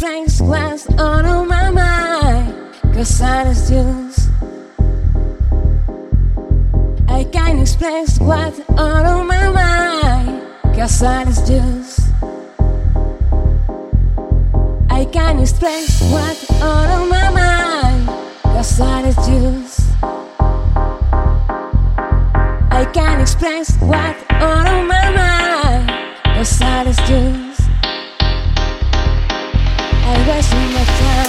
drinks glass on my mind. Cause I is juice. I can't explain what on my mind. Cause I is juice. I can't explain what on my mind. Cause I is juice. I can't explain what on my mind. Cause I is juice. question left out.